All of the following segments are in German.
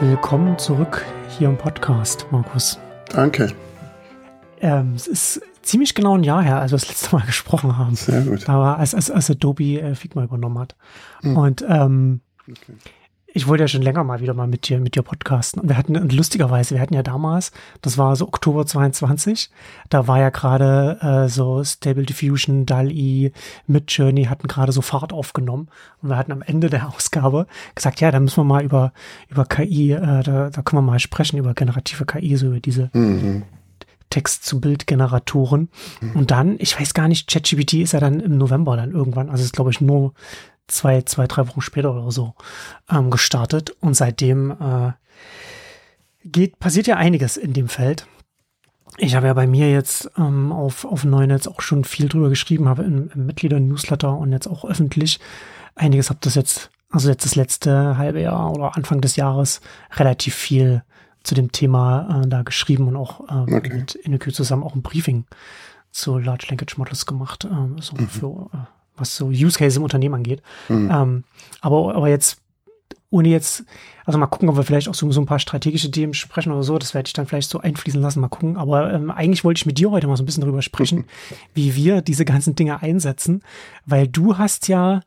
Willkommen zurück hier im Podcast, Markus. Danke. Ähm, es ist ziemlich genau ein Jahr her, als wir das letzte Mal gesprochen haben. Sehr gut. Aber als, als, als Adobe äh, Figma übernommen hat. Hm. Und ähm, okay ich wollte ja schon länger mal wieder mal mit dir, mit dir podcasten. Und wir hatten, und lustigerweise, wir hatten ja damals, das war so Oktober 22, da war ja gerade äh, so Stable Diffusion, DALI, Midjourney hatten gerade so Fahrt aufgenommen. Und wir hatten am Ende der Ausgabe gesagt, ja, da müssen wir mal über, über KI, äh, da, da können wir mal sprechen, über generative KI, so über diese mhm. Text-zu-Bild-Generatoren. Mhm. Und dann, ich weiß gar nicht, ChatGPT ist ja dann im November dann irgendwann, also ist glaube ich nur zwei, zwei, drei Wochen später oder so ähm, gestartet. Und seitdem äh, geht, passiert ja einiges in dem Feld. Ich habe ja bei mir jetzt ähm, auf, auf Neunetz auch schon viel drüber geschrieben, habe im, im Mitglieder-Newsletter und jetzt auch öffentlich einiges, habe das jetzt, also jetzt das letzte halbe Jahr oder Anfang des Jahres relativ viel zu dem Thema äh, da geschrieben und auch äh, okay. mit InnoQ zusammen auch ein Briefing zu Large Language Models gemacht, äh, so mhm. für äh, was so Use Case im Unternehmen angeht. Mhm. Ähm, aber, aber jetzt, ohne jetzt, also mal gucken, ob wir vielleicht auch so, so ein paar strategische Themen sprechen oder so, das werde ich dann vielleicht so einfließen lassen, mal gucken. Aber ähm, eigentlich wollte ich mit dir heute mal so ein bisschen darüber sprechen, mhm. wie wir diese ganzen Dinge einsetzen, weil du hast ja,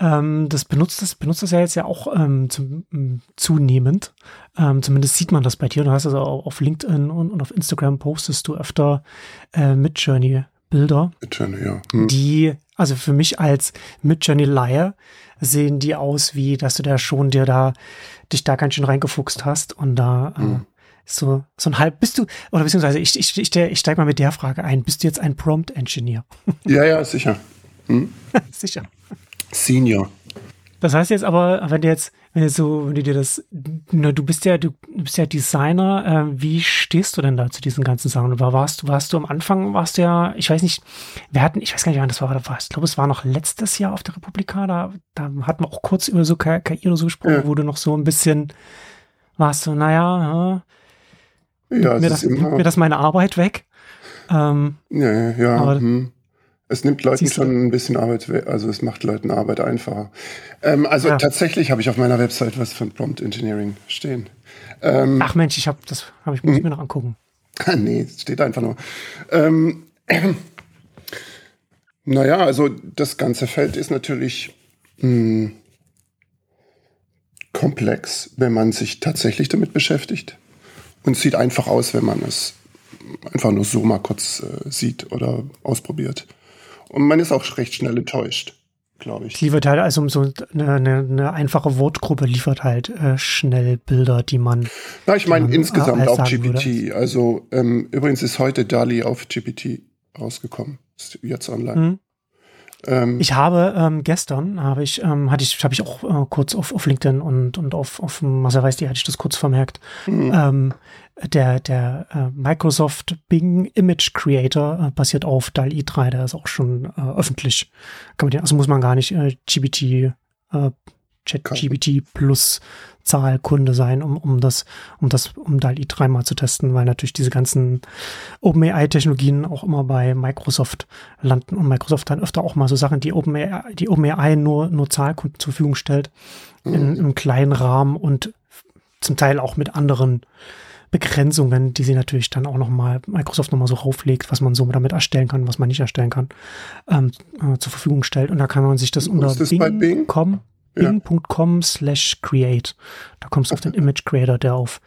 ähm, das benutzt das, benutzt das ja jetzt ja auch ähm, zum, ähm, zunehmend. Ähm, zumindest sieht man das bei dir. Du hast also auch auf LinkedIn und, und auf Instagram postest du öfter äh, mit Journey Bilder, Midjourney, ja. Hm. die, also für mich als Midjourney Laie, sehen die aus, wie dass du da schon dir da dich da ganz schön reingefuchst hast und da äh, hm. äh, so so ein halb bist du oder beziehungsweise ich ich ich, ich steig mal mit der Frage ein, bist du jetzt ein Prompt Engineer? Ja, ja, sicher. Hm? sicher. Senior. Das heißt jetzt aber, wenn du jetzt, wenn du so, wenn du dir das, na, du bist ja, du bist ja Designer, äh, wie stehst du denn da zu diesen ganzen Sachen? War, warst du, warst du am Anfang, warst du ja, ich weiß nicht, wir hatten, ich weiß gar nicht, wann das war, war ich glaube, es war noch letztes Jahr auf der Republika, da, da hatten wir auch kurz über so KI oder so gesprochen, ja. wo du noch so ein bisschen warst du, naja, ja, ja mir, das, mir das meine Arbeit weg. Ähm, ja, ja, aber, hm. Es nimmt Leuten schon ein bisschen Arbeit, also es macht Leuten Arbeit einfacher. Ähm, also ja. tatsächlich habe ich auf meiner Website was von Prompt Engineering stehen. Ähm, Ach Mensch, ich habe das habe ich muss ich mir noch angucken. nee, es steht einfach nur. Ähm, äh, naja, also das ganze Feld ist natürlich mh, hm, komplex, wenn man sich tatsächlich damit beschäftigt. Und sieht einfach aus, wenn man es einfach nur so mal kurz äh, sieht oder ausprobiert. Und man ist auch recht schnell enttäuscht, glaube ich. Liefert halt, also so eine, eine, einfache Wortgruppe liefert halt äh, schnell Bilder, die man. Na, ich meine insgesamt auf GPT. Würde. Also ähm, übrigens ist heute DALI auf GPT rausgekommen. Ist jetzt online. Mhm. Ähm, ich habe ähm, gestern habe ich ähm, hatte ich habe ich auch äh, kurz auf, auf LinkedIn und und auf auf Maserweiß, hatte ich das kurz vermerkt. Mhm. Ähm, der der äh, Microsoft Bing Image Creator äh, basiert auf DALI 3, der ist auch schon äh, öffentlich. Kann man den, also muss man gar nicht äh, GPT äh, ChatGPT Plus Zahlkunde sein, um, um das, um das, um DALI 3 mal zu testen, weil natürlich diese ganzen OpenAI-Technologien auch immer bei Microsoft landen und Microsoft dann öfter auch mal so Sachen, die OpenAI, die OpenAI nur, nur Zahlkunden zur Verfügung stellt, mhm. in, im kleinen Rahmen und zum Teil auch mit anderen Begrenzungen, die sie natürlich dann auch nochmal, Microsoft nochmal so rauflegt, was man so damit erstellen kann, was man nicht erstellen kann, ähm, äh, zur Verfügung stellt. Und da kann man sich das unter Bing, Bing? Com, bing.com slash create. Da kommst du auf den Image Creator, der auf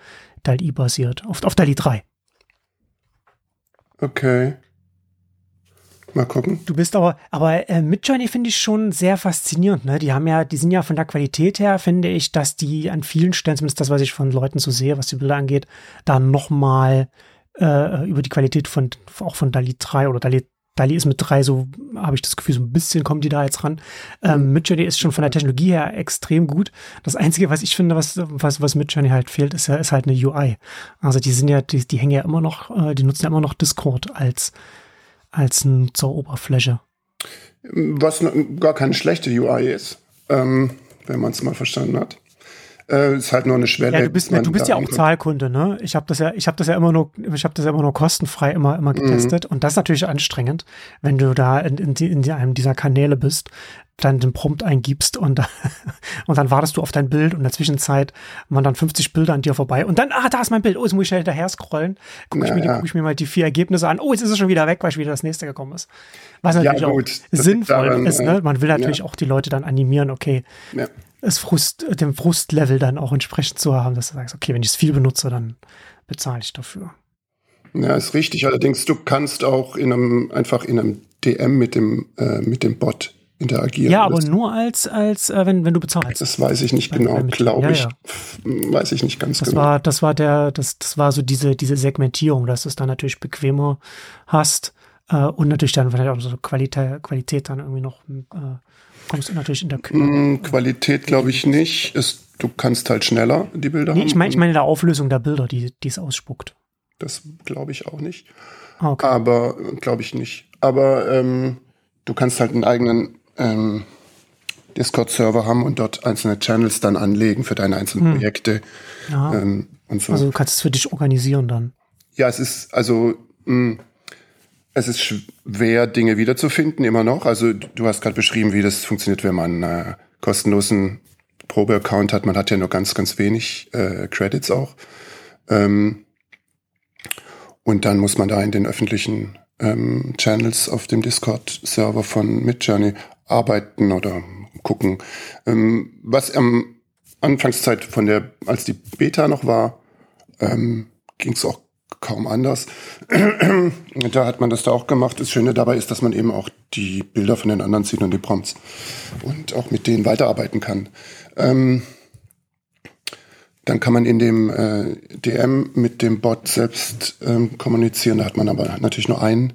DALI basiert, auf, auf DALI 3. Okay. Mal gucken. Du bist aber, aber äh, Midjourney finde ich schon sehr faszinierend. Ne? Die haben ja, die sind ja von der Qualität her, finde ich, dass die an vielen Stellen, zumindest das, was ich von Leuten so sehe, was die Bilder angeht, da nochmal äh, über die Qualität von auch von DALI 3 oder DALI Dali ist mit drei so, habe ich das Gefühl, so ein bisschen kommen die da jetzt ran. Ähm, mhm. Midjourney ist schon von der Technologie her extrem gut. Das Einzige, was ich finde, was, was, was Midjourney halt fehlt, ist ja, ist halt eine UI. Also die sind ja, die, die hängen ja immer noch, äh, die nutzen ja immer noch Discord als, als Nutzeroberfläche. Was gar keine schlechte UI ist, ähm, wenn man es mal verstanden hat. Äh, ist halt nur eine Schwelle. Ja, du bist, du bist ja auch Zahlkunde, ne? Ich habe das ja, ich habe das ja immer nur, ich habe das ja immer nur kostenfrei immer immer mhm. getestet mhm. und das ist natürlich anstrengend, wenn du da in, in, in einem dieser Kanäle bist, dann den Prompt eingibst und, und dann wartest du auf dein Bild und in der Zwischenzeit waren dann 50 Bilder an dir vorbei und dann, ah, da ist mein Bild, oh, jetzt muss ich schnell hinterher scrollen, gucke ich, mir guck ich mir mal die vier Ergebnisse an, oh, jetzt ist es schon wieder weg, weil schon wieder das nächste gekommen ist. Was natürlich ja, gut, auch sinnvoll daran, ist, ne? Man will natürlich ja. auch die Leute dann animieren, okay, ja. es Frust, dem Frustlevel dann auch entsprechend zu haben, dass du sagst, okay, wenn ich es viel benutze, dann bezahle ich dafür. Ja, ist richtig. Allerdings, du kannst auch in einem, einfach in einem DM mit dem, äh, mit dem Bot interagieren. Ja, aber nur als, als äh, wenn, wenn du bezahlst. Das weiß ich nicht genau, glaube ich. Ja. Weiß ich nicht ganz das genau. War, das war der, das, das war so diese, diese Segmentierung, dass du es dann natürlich bequemer hast äh, und natürlich dann vielleicht auch so Qualität, Qualität dann irgendwie noch äh, kommst du natürlich in der Küche. Mm, Qualität glaube ich nicht. Es, du kannst halt schneller die Bilder nee, haben. Ich meine ich meine der Auflösung der Bilder, die, die es ausspuckt. Das glaube ich auch nicht. Ah, okay. Aber glaube ich nicht. Aber ähm, du kannst halt einen eigenen ähm, Discord-Server haben und dort einzelne Channels dann anlegen für deine einzelnen hm. Projekte. Ähm, und so. Also du kannst es für dich organisieren dann. Ja, es ist also mh, hm, es ist schwer, Dinge wiederzufinden, immer noch. Also du hast gerade beschrieben, wie das funktioniert, wenn man äh, kostenlosen Probe-Account hat. Man hat ja nur ganz, ganz wenig äh, Credits auch. Ähm, und dann muss man da in den öffentlichen ähm, Channels auf dem Discord-Server von Midjourney arbeiten oder gucken. Ähm, was am Anfangszeit von der, als die Beta noch war, ähm, ging es auch kaum anders. da hat man das da auch gemacht. Das Schöne dabei ist, dass man eben auch die Bilder von den anderen sieht und die Prompts und auch mit denen weiterarbeiten kann. Ähm, dann kann man in dem äh, DM mit dem Bot selbst ähm, kommunizieren. Da hat man aber natürlich nur einen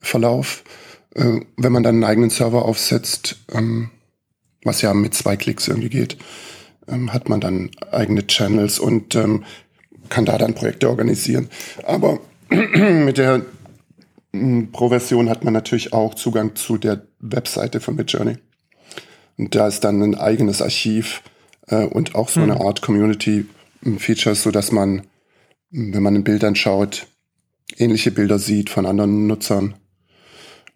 Verlauf. Äh, wenn man dann einen eigenen Server aufsetzt, ähm, was ja mit zwei Klicks irgendwie geht, ähm, hat man dann eigene Channels und ähm, kann da dann Projekte organisieren. Aber mit der hm, Pro-Version hat man natürlich auch Zugang zu der Webseite von Midjourney. Und da ist dann ein eigenes Archiv äh, und auch so eine Art Community-Features, so dass man, wenn man in Bildern schaut, ähnliche Bilder sieht von anderen Nutzern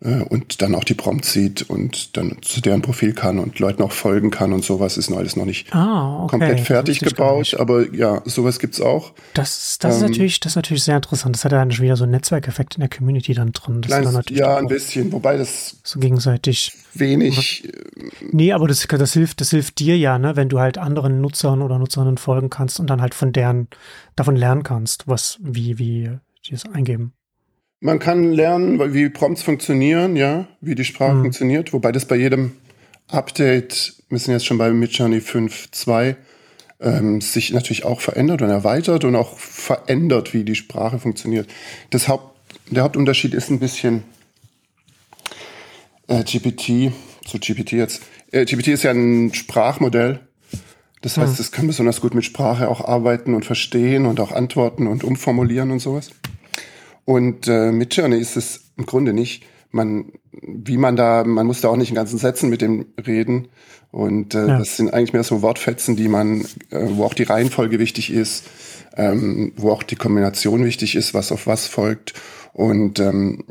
und dann auch die Prompts sieht und dann zu deren Profil kann und Leuten auch folgen kann und sowas ist noch alles noch nicht ah, okay. komplett fertig gebaut, aber ja, sowas gibt's auch. Das, das, ähm, ist natürlich, das ist natürlich sehr interessant. Das hat ja dann schon wieder so einen Netzwerkeffekt in der Community dann drin. Das kleines, ja, ein bisschen, wobei das so gegenseitig wenig. Nee, aber das, das hilft, das hilft dir ja, ne, wenn du halt anderen Nutzern oder Nutzerinnen folgen kannst und dann halt von deren davon lernen kannst, was, wie, wie die es eingeben. Man kann lernen, wie Prompts funktionieren, ja, wie die Sprache mhm. funktioniert, wobei das bei jedem Update, wir sind jetzt schon bei Midjourney 5.2, ähm, sich natürlich auch verändert und erweitert und auch verändert, wie die Sprache funktioniert. Das Haupt, der Hauptunterschied ist ein bisschen äh, GPT, zu GPT jetzt. Äh, GPT ist ja ein Sprachmodell. Das heißt, mhm. es kann besonders gut mit Sprache auch arbeiten und verstehen und auch antworten und umformulieren und sowas. Und äh, mit Journey ist es im Grunde nicht. Man, wie man da, man muss da auch nicht in ganzen Sätzen mit dem reden. Und äh, ja. das sind eigentlich mehr so Wortfetzen, die man, äh, wo auch die Reihenfolge wichtig ist, ähm, wo auch die Kombination wichtig ist, was auf was folgt. Und ähm,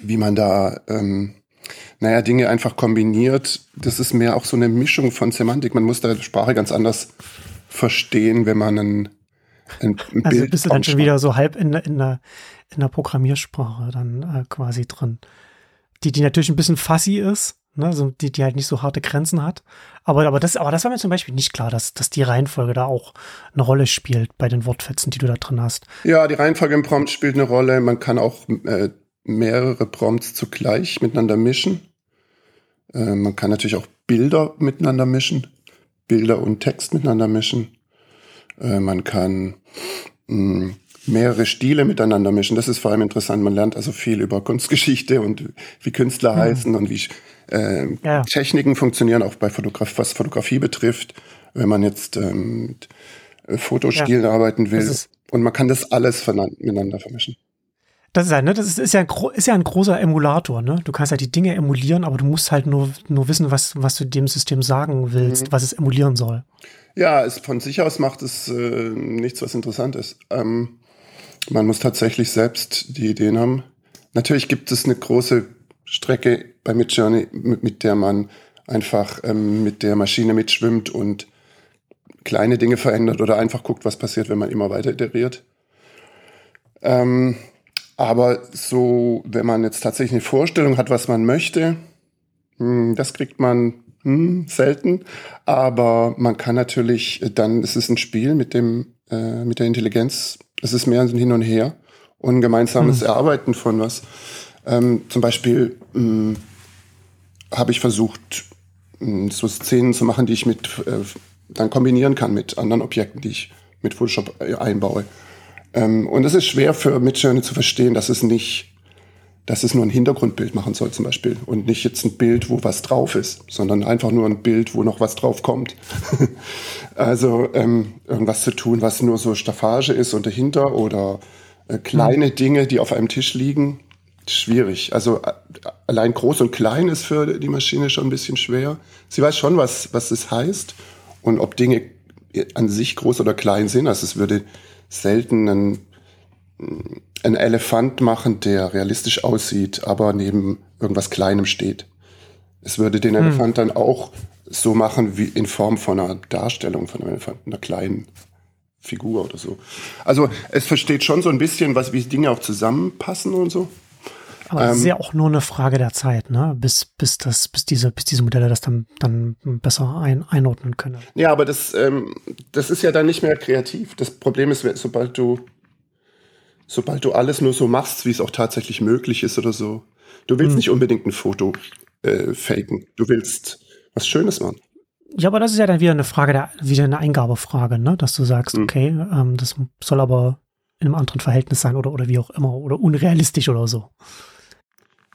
wie man da, ähm, naja, Dinge einfach kombiniert. Das ist mehr auch so eine Mischung von Semantik. Man muss da Sprache ganz anders verstehen, wenn man einen ein, ein also bist du dann schon wieder so halb in, in, der, in der Programmiersprache dann äh, quasi drin. Die, die natürlich ein bisschen fussy ist, ne, also die, die halt nicht so harte Grenzen hat. Aber, aber, das, aber das war mir zum Beispiel nicht klar, dass, dass die Reihenfolge da auch eine Rolle spielt bei den Wortfetzen, die du da drin hast. Ja, die Reihenfolge im Prompt spielt eine Rolle. Man kann auch äh, mehrere Prompts zugleich miteinander mischen. Äh, man kann natürlich auch Bilder miteinander mischen, Bilder und Text miteinander mischen. Äh, man kann mh, hm, mehrere Stile miteinander mischen. Das ist vor allem interessant. Man lernt also viel über Kunstgeschichte und wie Künstler mhm. heißen und wie äh, ja. Techniken funktionieren, auch bei Fotograf was Fotografie betrifft. Wenn man jetzt ähm, mit äh, Fotostilen ja. arbeiten will. Und man kann das alles miteinander vermischen. Das ist ja, ne, das ist, ist, ja ein, ist ja ein großer Emulator, ne? Du kannst ja die Dinge emulieren, aber du musst halt nur, nur wissen, was, was du dem System sagen willst, mhm. was es emulieren soll. Ja, es, von sich aus macht es äh, nichts, was interessant ist. Ähm, man muss tatsächlich selbst die Ideen haben. Natürlich gibt es eine große Strecke bei Midjourney, mit, mit der man einfach ähm, mit der Maschine mitschwimmt und kleine Dinge verändert oder einfach guckt, was passiert, wenn man immer weiter iteriert. Ähm, aber so, wenn man jetzt tatsächlich eine Vorstellung hat, was man möchte, hm, das kriegt man hm, selten. Aber man kann natürlich, dann es ist ein Spiel mit dem, äh, mit der Intelligenz. Es ist mehr ein Hin und Her und ein gemeinsames hm. Erarbeiten von was. Ähm, zum Beispiel hm, habe ich versucht, hm, so Szenen zu machen, die ich mit äh, dann kombinieren kann mit anderen Objekten, die ich mit Photoshop äh, einbaue. Ähm, und es ist schwer für Midjourney zu verstehen, dass es nicht dass es nur ein Hintergrundbild machen soll zum Beispiel und nicht jetzt ein Bild, wo was drauf ist, sondern einfach nur ein Bild, wo noch was drauf kommt. also ähm, irgendwas zu tun, was nur so Staffage ist und dahinter oder äh, kleine mhm. Dinge, die auf einem Tisch liegen, schwierig. Also äh, allein groß und klein ist für die Maschine schon ein bisschen schwer. Sie weiß schon, was, was es heißt und ob Dinge an sich groß oder klein sind. Also es würde selten ein einen Elefant machen, der realistisch aussieht, aber neben irgendwas Kleinem steht. Es würde den hm. Elefant dann auch so machen wie in Form von einer Darstellung von einem Elefant, einer kleinen Figur oder so. Also es versteht schon so ein bisschen, was wie Dinge auch zusammenpassen und so. Aber es ähm, ist ja auch nur eine Frage der Zeit, ne? Bis, bis das, bis diese, bis diese Modelle das dann, dann besser ein, einordnen können. Ja, aber das, ähm, das ist ja dann nicht mehr kreativ. Das Problem ist, sobald du sobald du alles nur so machst, wie es auch tatsächlich möglich ist oder so. Du willst hm. nicht unbedingt ein Foto äh, faken. Du willst was Schönes machen. Ja, aber das ist ja dann wieder eine Frage, der, wieder eine Eingabefrage, ne? Dass du sagst, hm. okay, ähm, das soll aber in einem anderen Verhältnis sein oder, oder wie auch immer oder unrealistisch oder so.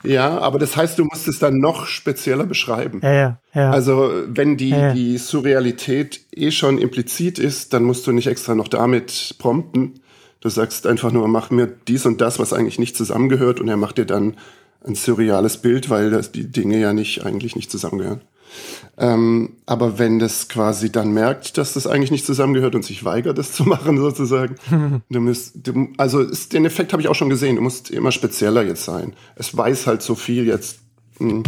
Ja, aber das heißt, du musst es dann noch spezieller beschreiben. Ja, ja, ja. Also wenn die, ja, ja. die Surrealität eh schon implizit ist, dann musst du nicht extra noch damit prompten, Du sagst einfach nur, mach mir dies und das, was eigentlich nicht zusammengehört, und er macht dir dann ein surreales Bild, weil das, die Dinge ja nicht eigentlich nicht zusammengehören. Ähm, aber wenn das quasi dann merkt, dass das eigentlich nicht zusammengehört und sich weigert, das zu machen, sozusagen, du musst, du, also ist, den Effekt habe ich auch schon gesehen. Du musst immer spezieller jetzt sein. Es weiß halt so viel jetzt. Hm,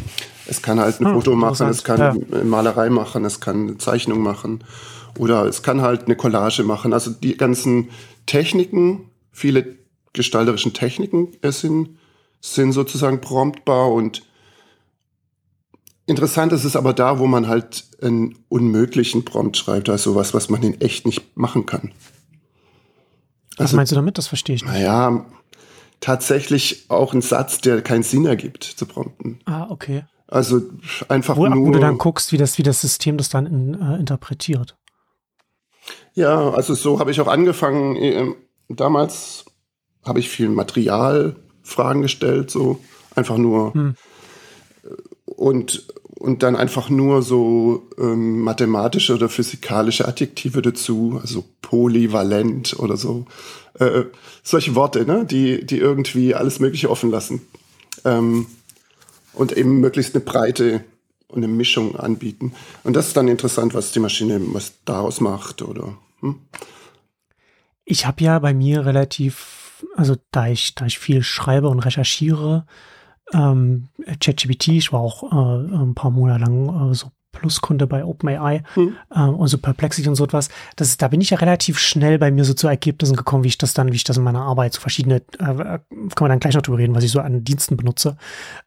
es kann halt ein hm, Foto machen, es kann ja. Malerei machen, es kann eine Zeichnung machen oder es kann halt eine Collage machen. Also die ganzen Techniken, viele gestalterischen Techniken sind, sind sozusagen promptbar und interessant ist es aber da, wo man halt einen unmöglichen Prompt schreibt, also was, was man in echt nicht machen kann. Was also, meinst du damit? Das verstehe ich nicht. Naja, tatsächlich auch ein Satz, der keinen Sinn ergibt, zu prompten. Ah, okay. Also einfach wo, nur. Wo du dann guckst, wie das, wie das System das dann in, äh, interpretiert. Ja, also so habe ich auch angefangen. Ähm, damals habe ich viel Materialfragen gestellt, so einfach nur hm. und und dann einfach nur so ähm, mathematische oder physikalische Adjektive dazu, also polyvalent oder so. Äh, solche Worte, ne, die, die irgendwie alles Mögliche offen lassen. Ähm, und eben möglichst eine Breite und eine Mischung anbieten. Und das ist dann interessant, was die Maschine was daraus macht oder hm? Ich habe ja bei mir relativ, also da ich, da ich viel schreibe und recherchiere, ähm, ChatGPT, ich war auch äh, ein paar Monate lang äh, so Pluskunde bei OpenAI hm. äh, und so Perplexity und so etwas. Das ist, da bin ich ja relativ schnell bei mir so zu Ergebnissen gekommen, wie ich das dann, wie ich das in meiner Arbeit so verschiedene, äh, kann man dann gleich noch drüber reden, was ich so an Diensten benutze,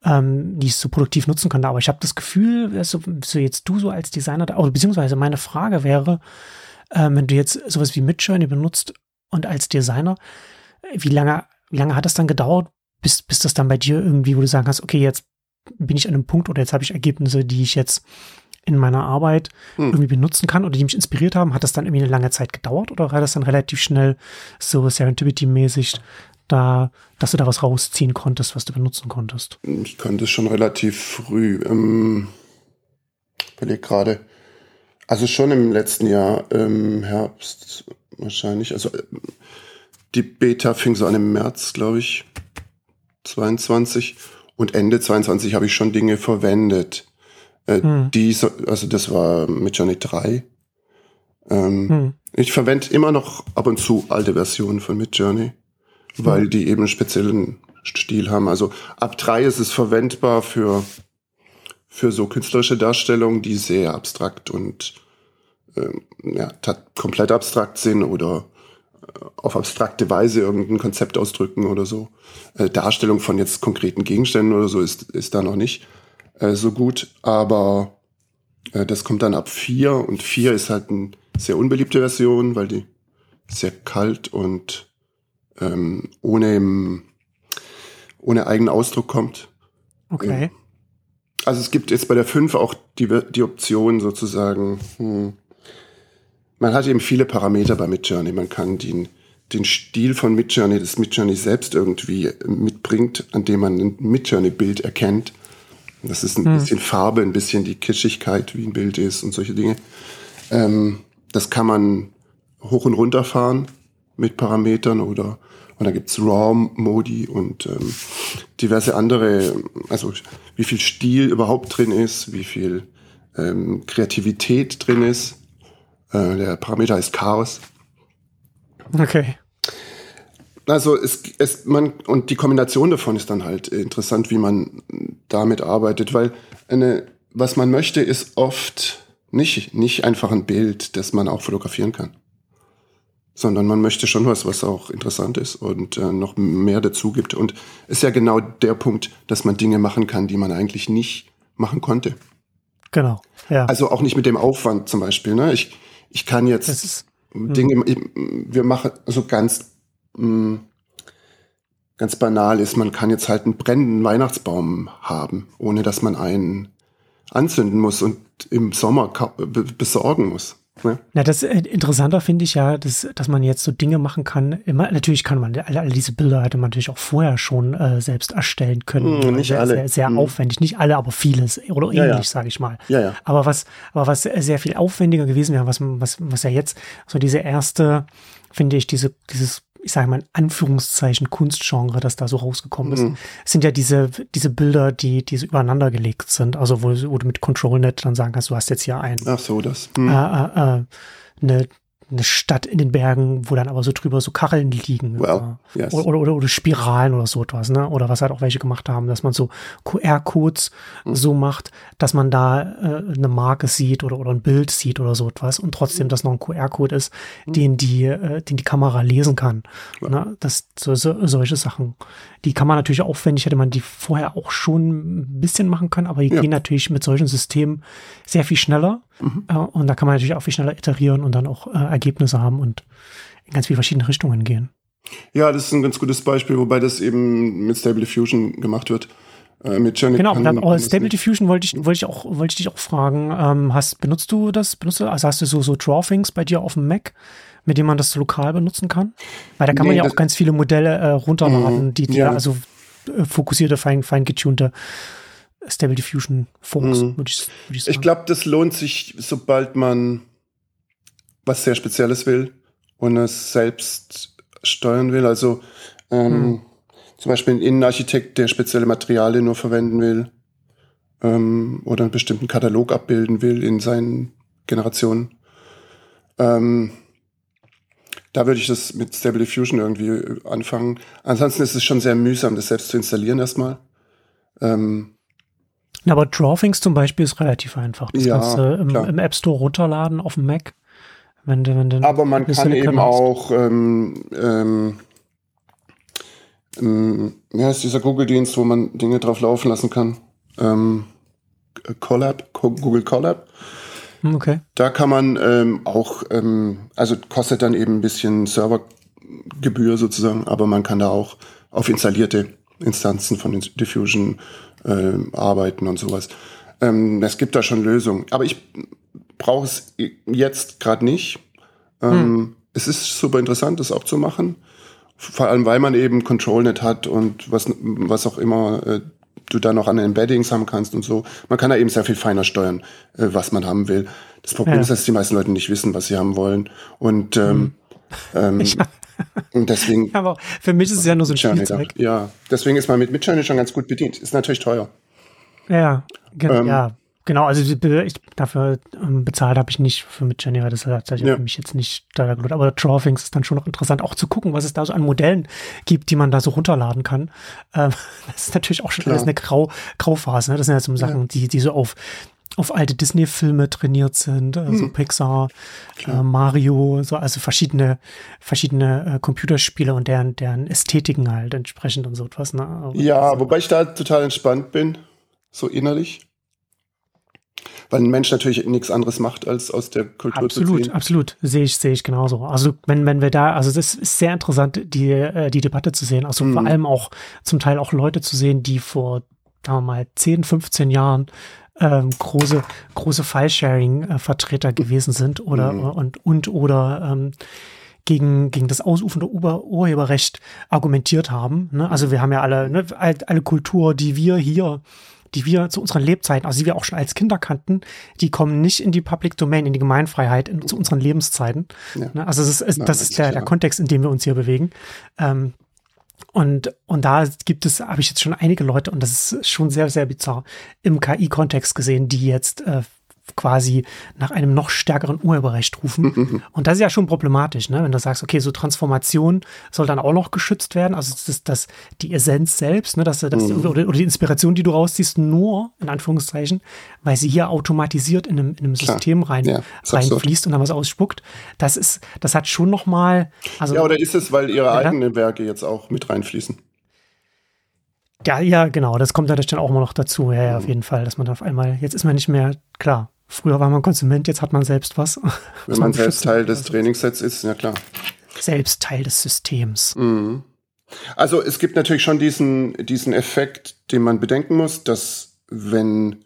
ähm, die ich so produktiv nutzen kann. Aber ich habe das Gefühl, so, so jetzt du so als Designer, oder beziehungsweise meine Frage wäre, ähm, wenn du jetzt sowas wie Midjourney benutzt und als Designer, wie lange, wie lange hat das dann gedauert, bis, bis das dann bei dir irgendwie, wo du sagen kannst, okay, jetzt bin ich an einem Punkt oder jetzt habe ich Ergebnisse, die ich jetzt in meiner Arbeit hm. irgendwie benutzen kann oder die mich inspiriert haben, hat das dann irgendwie eine lange Zeit gedauert oder war das dann relativ schnell so Serendipity-mäßig da, dass du da was rausziehen konntest, was du benutzen konntest? Ich konnte es schon relativ früh. Ähm, ich gerade, also schon im letzten Jahr, im Herbst wahrscheinlich. Also äh, die Beta fing so an im März, glaube ich, 22. Und Ende 22 habe ich schon Dinge verwendet. Äh, hm. die so, also das war mit Johnny 3. Ähm, hm. Ich verwende immer noch ab und zu alte Versionen von Midjourney, weil hm. die eben speziellen Stil haben. Also ab drei ist es verwendbar für, für so künstlerische Darstellungen, die sehr abstrakt und ähm, ja, komplett abstrakt sind oder auf abstrakte Weise irgendein Konzept ausdrücken oder so. Äh, Darstellung von jetzt konkreten Gegenständen oder so ist, ist da noch nicht äh, so gut, aber äh, das kommt dann ab vier und vier ist halt eine sehr unbeliebte Version, weil die sehr kalt und ähm, ohne, ohne eigenen Ausdruck kommt. Okay. Also es gibt jetzt bei der 5 auch die, die Option sozusagen, hm, man hat eben viele Parameter bei Midjourney. Man kann den, den Stil von Midjourney, das Midjourney selbst irgendwie mitbringt, an dem man ein Midjourney-Bild erkennt. Das ist ein hm. bisschen Farbe, ein bisschen die Kitschigkeit, wie ein Bild ist und solche Dinge. Ähm, das kann man hoch und runter fahren mit Parametern oder und da gibt's RAW-Modi und ähm, diverse andere, also wie viel Stil überhaupt drin ist, wie viel ähm, Kreativität drin ist. Äh, der Parameter heißt Chaos. Okay. Also es, es man und die Kombination davon ist dann halt interessant, wie man damit arbeitet, weil eine, was man möchte, ist oft nicht nicht einfach ein Bild, das man auch fotografieren kann sondern man möchte schon was, was auch interessant ist und äh, noch mehr dazu gibt. Und ist ja genau der Punkt, dass man Dinge machen kann, die man eigentlich nicht machen konnte. Genau. Ja. Also auch nicht mit dem Aufwand zum Beispiel. Ne? Ich, ich kann jetzt ist, hm. Dinge, wir machen so ganz, mh, hm, ganz banal ist, man kann jetzt halt einen brennenden Weihnachtsbaum haben, ohne dass man einen anzünden muss und im Sommer besorgen muss. Ja. Na, das äh, interessanter finde ich ja, dass, dass man jetzt so Dinge machen kann. Immer, natürlich kann man alle, alle diese Bilder hätte man natürlich auch vorher schon äh, selbst erstellen können. Mm, nicht sehr, alle. Sehr, sehr mm. aufwendig, nicht alle, aber vieles oder ähnlich, ja, ja. sage ich mal. Ja, ja. Aber was, aber was sehr viel aufwendiger gewesen wäre, was, was, was ja jetzt so diese erste, finde ich, diese, dieses ich sage mal in Anführungszeichen Kunstgenre, das da so rausgekommen ist, mhm. sind ja diese, diese Bilder, die, die so übereinander gelegt sind. Also wo, wo du mit ControlNet dann sagen kannst, du hast jetzt hier ein. Ach so, das. Mhm. Äh, äh, äh eine, eine Stadt in den Bergen, wo dann aber so drüber so Kacheln liegen. Well, yes. oder, oder, oder, Spiralen oder so etwas, ne? Oder was halt auch welche gemacht haben, dass man so QR-Codes mhm. so macht, dass man da äh, eine Marke sieht oder, oder ein Bild sieht oder so etwas und trotzdem das noch ein QR-Code ist, mhm. den die, äh, den die Kamera lesen kann. Ja. Ne? Das, so, so, solche Sachen. Die kann man natürlich aufwendig, hätte man die vorher auch schon ein bisschen machen können, aber die ja. gehen natürlich mit solchen Systemen sehr viel schneller. Mhm. Äh, und da kann man natürlich auch viel schneller iterieren und dann auch äh, Ergebnisse haben und in ganz viele verschiedene Richtungen gehen. Ja, das ist ein ganz gutes Beispiel, wobei das eben mit Stable Diffusion gemacht wird. Äh, mit genau, kann, aber Stable Diffusion wollte ich, wollte ich auch, wollte ich dich auch fragen. Ähm, hast, benutzt du das? Benutzt du, also hast du so, so Drawthings bei dir auf dem Mac, mit dem man das lokal benutzen kann? Weil da kann nee, man ja auch ganz viele Modelle äh, runterladen, mhm, die, die ja. also äh, fokussierte, fein, fein getunte Stable Diffusion mhm. würde ich, würd ich sagen. Ich glaube, das lohnt sich, sobald man was sehr Spezielles will und es selbst steuern will. Also ähm, mhm. Zum Beispiel ein Innenarchitekt, der spezielle Materialien nur verwenden will ähm, oder einen bestimmten Katalog abbilden will in seinen Generationen. Ähm, da würde ich das mit Stable Diffusion irgendwie anfangen. Ansonsten ist es schon sehr mühsam, das selbst zu installieren erstmal. Ähm, aber Drawthings zum Beispiel ist relativ einfach. Das ja, kannst du im, im, App Store runterladen auf dem Mac. Wenn wenn du Aber man kann eben auch, ähm, ähm, ähm, ja, ist dieser Google-Dienst, wo man Dinge drauf laufen lassen kann. Ähm, Collab, Google Collab. Hm, okay. Da kann man ähm, auch, ähm, also kostet dann eben ein bisschen Servergebühr sozusagen, aber man kann da auch auf installierte Instanzen von Diffusion äh, arbeiten und sowas. Ähm, es gibt da schon Lösungen. Aber ich brauche es jetzt gerade nicht. Ähm, hm. Es ist super interessant, das auch zu machen. Vor allem, weil man eben ControlNet hat und was, was auch immer äh, du da noch an Embeddings haben kannst und so. Man kann da eben sehr viel feiner steuern, äh, was man haben will. Das Problem ja. ist, dass die meisten Leute nicht wissen, was sie haben wollen. Und ähm, hm. ähm. Und deswegen. Aber für mich ist es ja nur so ein Spielzeug. Ja, deswegen ist man mit Midjourney schon ganz gut bedient. Ist natürlich teuer. Ja, genau. Ähm, ja. Genau, also ich, dafür ähm, bezahlt habe ich nicht für Midjourney, weil das hat tatsächlich ja. für mich jetzt nicht da gelohnt. Aber Drawings ist dann schon noch interessant, auch zu gucken, was es da so an Modellen gibt, die man da so runterladen kann. Ähm, das ist natürlich auch schon Klar. alles eine Grau, Grauphase. Ne? Das sind ja so Sachen, ja. die, die so auf auf alte Disney-Filme trainiert sind, also hm. Pixar, äh, Mario, so also verschiedene verschiedene äh, Computerspiele und deren deren Ästhetiken halt entsprechend und so etwas. Ne? ja, also, wobei ich da total entspannt bin, so innerlich, weil ein Mensch natürlich nichts anderes macht als aus der Kultur absolut, zu ziehen. Absolut, sehe ich sehe ich genauso. Also wenn wenn wir da, also das ist sehr interessant, die äh, die Debatte zu sehen, also hm. vor allem auch zum Teil auch Leute zu sehen, die vor sagen wir mal 10, 15 Jahren ähm, große, große File-Sharing-Vertreter gewesen sind oder mhm. und, und oder ähm, gegen, gegen das ausufernde Urheberrecht argumentiert haben. Ne? Also wir haben ja alle, ne, alle Kultur, die wir hier die wir zu unseren Lebzeiten, also die wir auch schon als Kinder kannten, die kommen nicht in die Public Domain, in die Gemeinfreiheit, in, zu unseren Lebenszeiten. Ja. Ne? Also das ist, Nein, das ist der, der Kontext, in dem wir uns hier bewegen. Ähm, und, und da gibt es, habe ich jetzt schon einige Leute, und das ist schon sehr, sehr bizarr, im KI-Kontext gesehen, die jetzt äh, quasi nach einem noch stärkeren Urheberrecht rufen. Und das ist ja schon problematisch, ne? wenn du sagst, okay, so Transformation soll dann auch noch geschützt werden. Also das das, die Essenz selbst, ne? dass, dass, mhm. oder, oder, die Inspiration, die du rausziehst, nur, in Anführungszeichen, weil sie hier automatisiert in einem, in einem System rein, ja, reinfließt und dann was ausspuckt. Das ist, das hat schon noch mal. Also, ja, oder ist es, weil ihre ja, eigenen Werke jetzt auch mit reinfließen? Ja, ja, genau. Das kommt natürlich dann auch immer noch dazu. Ja, ja, auf mhm. jeden Fall, dass man auf einmal, jetzt ist man nicht mehr, klar, Früher war man Konsument, jetzt hat man selbst was. Wenn man, selbst Teil des Trainingssets ist, ja klar. Selbst Teil des Systems. Mhm. Also es gibt natürlich schon diesen, diesen Effekt, den man bedenken muss, dass wenn,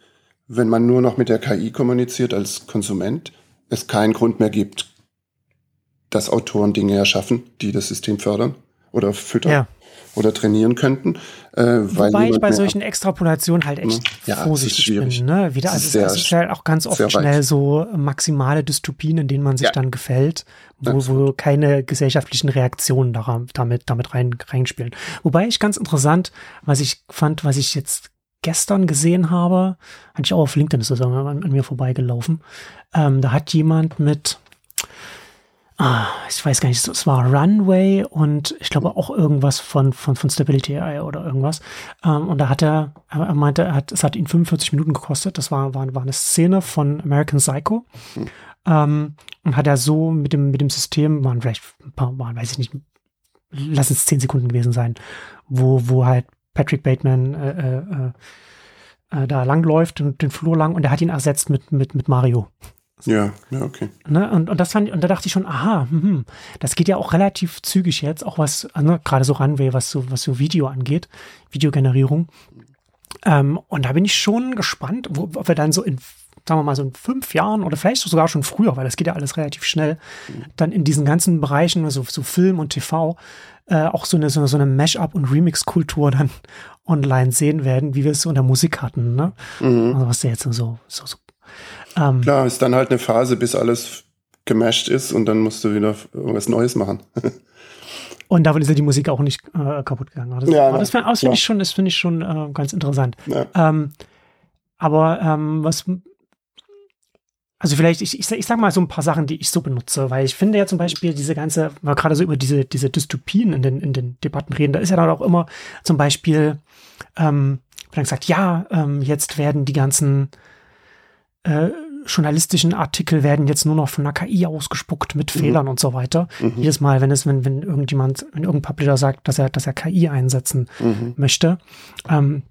wenn man nur noch mit der KI kommuniziert als Konsument, es keinen Grund mehr gibt, dass Autoren Dinge erschaffen, die das System fördern oder füttern. Ja oder trainieren könnten. Äh, Wobei ich bei solchen Extrapolationen halt echt ja, vorsichtig bin. Ne? Wieder, also es ist halt auch ganz oft schnell so maximale Dystopien, in denen man sich ja. dann gefällt, wo, wo keine gesellschaftlichen Reaktionen daran, damit, damit rein, reinspielen. Wobei ich ganz interessant, was ich fand, was ich jetzt gestern gesehen habe, hatte ich auch auf LinkedIn ist das an, an mir vorbeigelaufen. Ähm, da hat jemand mit ah, ich weiß gar nicht, es war Runway und ich glaube auch irgendwas von, von, von Stability AI oder irgendwas. Ähm, und da hat er, er meinte, er hat, es hat ihn 45 Minuten gekostet. Das war, war, war eine Szene von American Psycho. Ähm, und hat er so mit dem, mit dem System, waren vielleicht ein paar, waren, weiß ich nicht, lass es 10 Sekunden gewesen sein, wo, wo halt Patrick Bateman äh, äh, äh, äh da langläuft und den Flur lang und er hat ihn ersetzt mit, mit, mit Mario. Ja, ja, okay. Ne? Und, und das fand und da dachte ich schon, aha, hm, das geht ja auch relativ zügig jetzt, auch was, ne, gerade so Runway, was so, was so Video angeht, Videogenerierung. Ähm, und da bin ich schon gespannt, wo, ob wir dann so in, sagen wir mal, so in fünf Jahren oder vielleicht sogar schon früher, weil das geht ja alles relativ schnell, dann in diesen ganzen Bereichen, also so Film und TV, äh, auch so eine, so eine, so eine Mash-up- und Remix-Kultur dann online sehen werden, wie wir es so in der Musik hatten, ne? Mhm. Also was ja jetzt so, so, so ähm, Klar, ist dann halt eine Phase, bis alles gemasht ist und dann musst du wieder irgendwas Neues machen. und davon ist ja die Musik auch nicht äh, kaputt gegangen. Das, ja, das, das finde ich schon, das finde ich schon äh, ganz interessant. Ja. Ähm, aber ähm, was also vielleicht, ich, ich, ich sag mal so ein paar Sachen, die ich so benutze, weil ich finde ja zum Beispiel diese ganze, weil gerade so über diese, diese Dystopien in den, in den Debatten reden, da ist ja dann auch immer zum Beispiel, ähm, wenn dann gesagt, ja, ähm, jetzt werden die ganzen äh, journalistischen Artikel werden jetzt nur noch von einer KI ausgespuckt mit mhm. Fehlern und so weiter. Mhm. Jedes Mal, wenn es, wenn, wenn irgendjemand, wenn irgendein Publisher sagt, dass er, dass er KI einsetzen mhm. möchte. Ähm,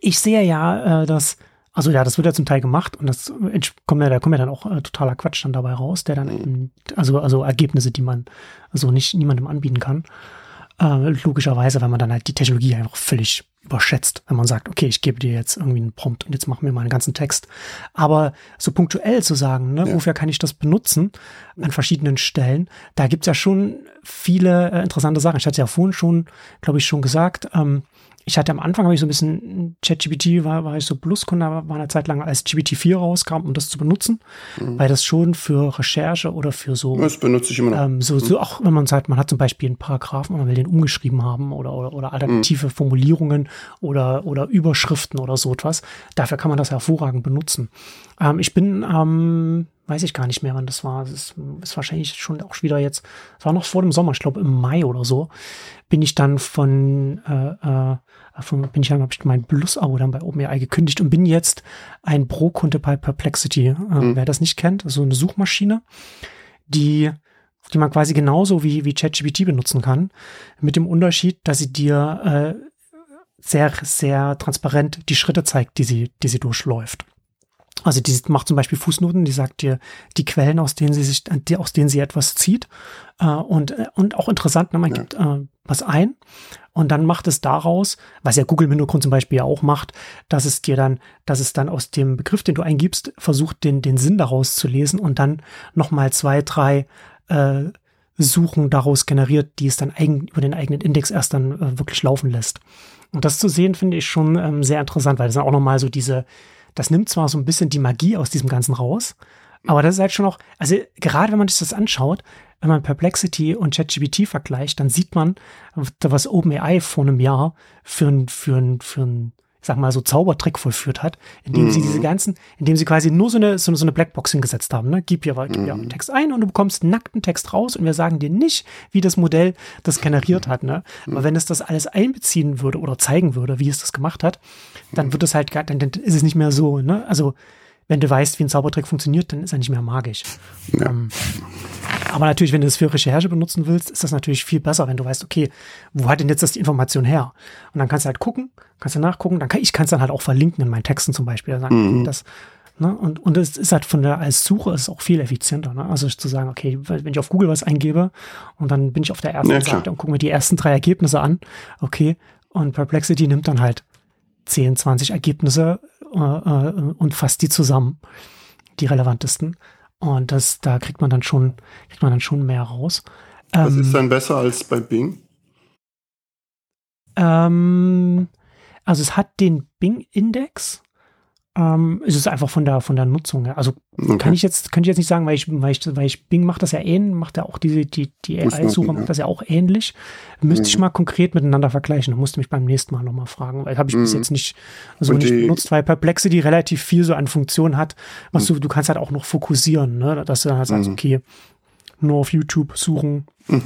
ich sehe ja, äh, dass, also ja, das wird ja zum Teil gemacht und das kommt ja, da kommt ja dann auch äh, totaler Quatsch dann dabei raus, der dann, eben, also, also Ergebnisse, die man so nicht niemandem anbieten kann. Äh, logischerweise, weil man dann halt die Technologie einfach völlig überschätzt, wenn man sagt, okay, ich gebe dir jetzt irgendwie einen Prompt und jetzt machen wir mal einen ganzen Text. Aber so punktuell zu sagen, ne, ja. wofür kann ich das benutzen an verschiedenen Stellen, da gibt's ja schon viele äh, interessante Sachen. Ich hatte ja vorhin schon, glaube ich, schon gesagt, ähm, ich hatte am Anfang habe ich so ein bisschen ChatGPT war, war ich so Pluskunde, war eine Zeit lang, als GPT-4 rauskam, um das zu benutzen, mhm. weil das schon für Recherche oder für so. Das benutze ich immer noch. Ähm, so, so mhm. auch wenn man sagt, man hat zum Beispiel einen Paragraphen und man will den umgeschrieben haben oder, oder, oder alternative mhm. Formulierungen oder, oder Überschriften oder so etwas. Dafür kann man das hervorragend benutzen. Ähm, ich bin ähm, weiß ich gar nicht mehr, wann das war. Das ist, ist wahrscheinlich schon auch wieder jetzt, es war noch vor dem Sommer, ich glaube im Mai oder so, bin ich dann von, äh, äh, von bin ich dann, habe ich mein Plus-Abo dann bei OpenAI gekündigt und bin jetzt ein Pro-Kunde bei Perplexity. Äh, mhm. Wer das nicht kennt, so also eine Suchmaschine, die die man quasi genauso wie, wie ChatGPT benutzen kann, mit dem Unterschied, dass sie dir äh, sehr, sehr transparent die Schritte zeigt, die sie, die sie durchläuft. Also die macht zum Beispiel Fußnoten, die sagt dir die Quellen, aus denen sie sich, aus denen sie etwas zieht. Äh, und, äh, und auch interessant, ne, man ja. gibt äh, was ein und dann macht es daraus, was ja Google im Hintergrund zum Beispiel ja auch macht, dass es dir dann, dass es dann aus dem Begriff, den du eingibst, versucht, den, den Sinn daraus zu lesen und dann nochmal zwei, drei äh, Suchen daraus generiert, die es dann eigen, über den eigenen Index erst dann äh, wirklich laufen lässt. Und das zu sehen, finde ich schon ähm, sehr interessant, weil das dann auch nochmal so diese, das nimmt zwar so ein bisschen die Magie aus diesem Ganzen raus, aber das ist halt schon auch, also gerade wenn man sich das anschaut, wenn man Perplexity und ChatGPT vergleicht, dann sieht man, was OpenAI vor einem Jahr für ein, für ein, für ein, ich sag mal so Zaubertrick vollführt hat, indem mhm. sie diese ganzen, indem sie quasi nur so eine, so, so eine Blackbox hingesetzt haben, ne? Gib hier, gib hier mhm. Text ein und du bekommst nackten Text raus und wir sagen dir nicht, wie das Modell das generiert hat, ne? Mhm. Aber wenn es das alles einbeziehen würde oder zeigen würde, wie es das gemacht hat, dann wird es halt, dann, dann ist es nicht mehr so, ne? Also, wenn du weißt, wie ein Zaubertrick funktioniert, dann ist er nicht mehr magisch. Ja. Ähm, aber natürlich, wenn du das für Recherche benutzen willst, ist das natürlich viel besser, wenn du weißt, okay, wo hat denn jetzt das die Information her? Und dann kannst du halt gucken, kannst du nachgucken, dann kann ich kann es dann halt auch verlinken in meinen Texten zum Beispiel. Dann sagen, mhm. das, ne? Und, und es ist halt von der, als Suche ist es auch viel effizienter, ne? Also zu sagen, okay, wenn ich auf Google was eingebe und dann bin ich auf der ersten ja, Seite und gucke mir die ersten drei Ergebnisse an, okay, und Perplexity nimmt dann halt 10, 20 Ergebnisse äh, äh, und fasst die zusammen, die relevantesten. Und das, da kriegt man dann schon, kriegt man dann schon mehr raus. Was ähm, ist dann besser als bei Bing? Ähm, also es hat den Bing-Index, ähm, es ist einfach von der, von der Nutzung her. Also okay. kann ich jetzt, könnte ich jetzt nicht sagen, weil ich, weil ich, weil ich Bing macht das ja ähnlich, macht ja auch diese, die, die AI-Suche macht das ja auch ähnlich. Müsste mhm. ich mal konkret miteinander vergleichen. Da musste mich beim nächsten Mal nochmal fragen, weil habe ich mhm. bis jetzt nicht so Und nicht benutzt, weil Perplexity relativ viel so an Funktionen hat, was mhm. du, du kannst halt auch noch fokussieren, ne? Dass du dann halt sagst, mhm. okay, nur auf YouTube suchen mhm.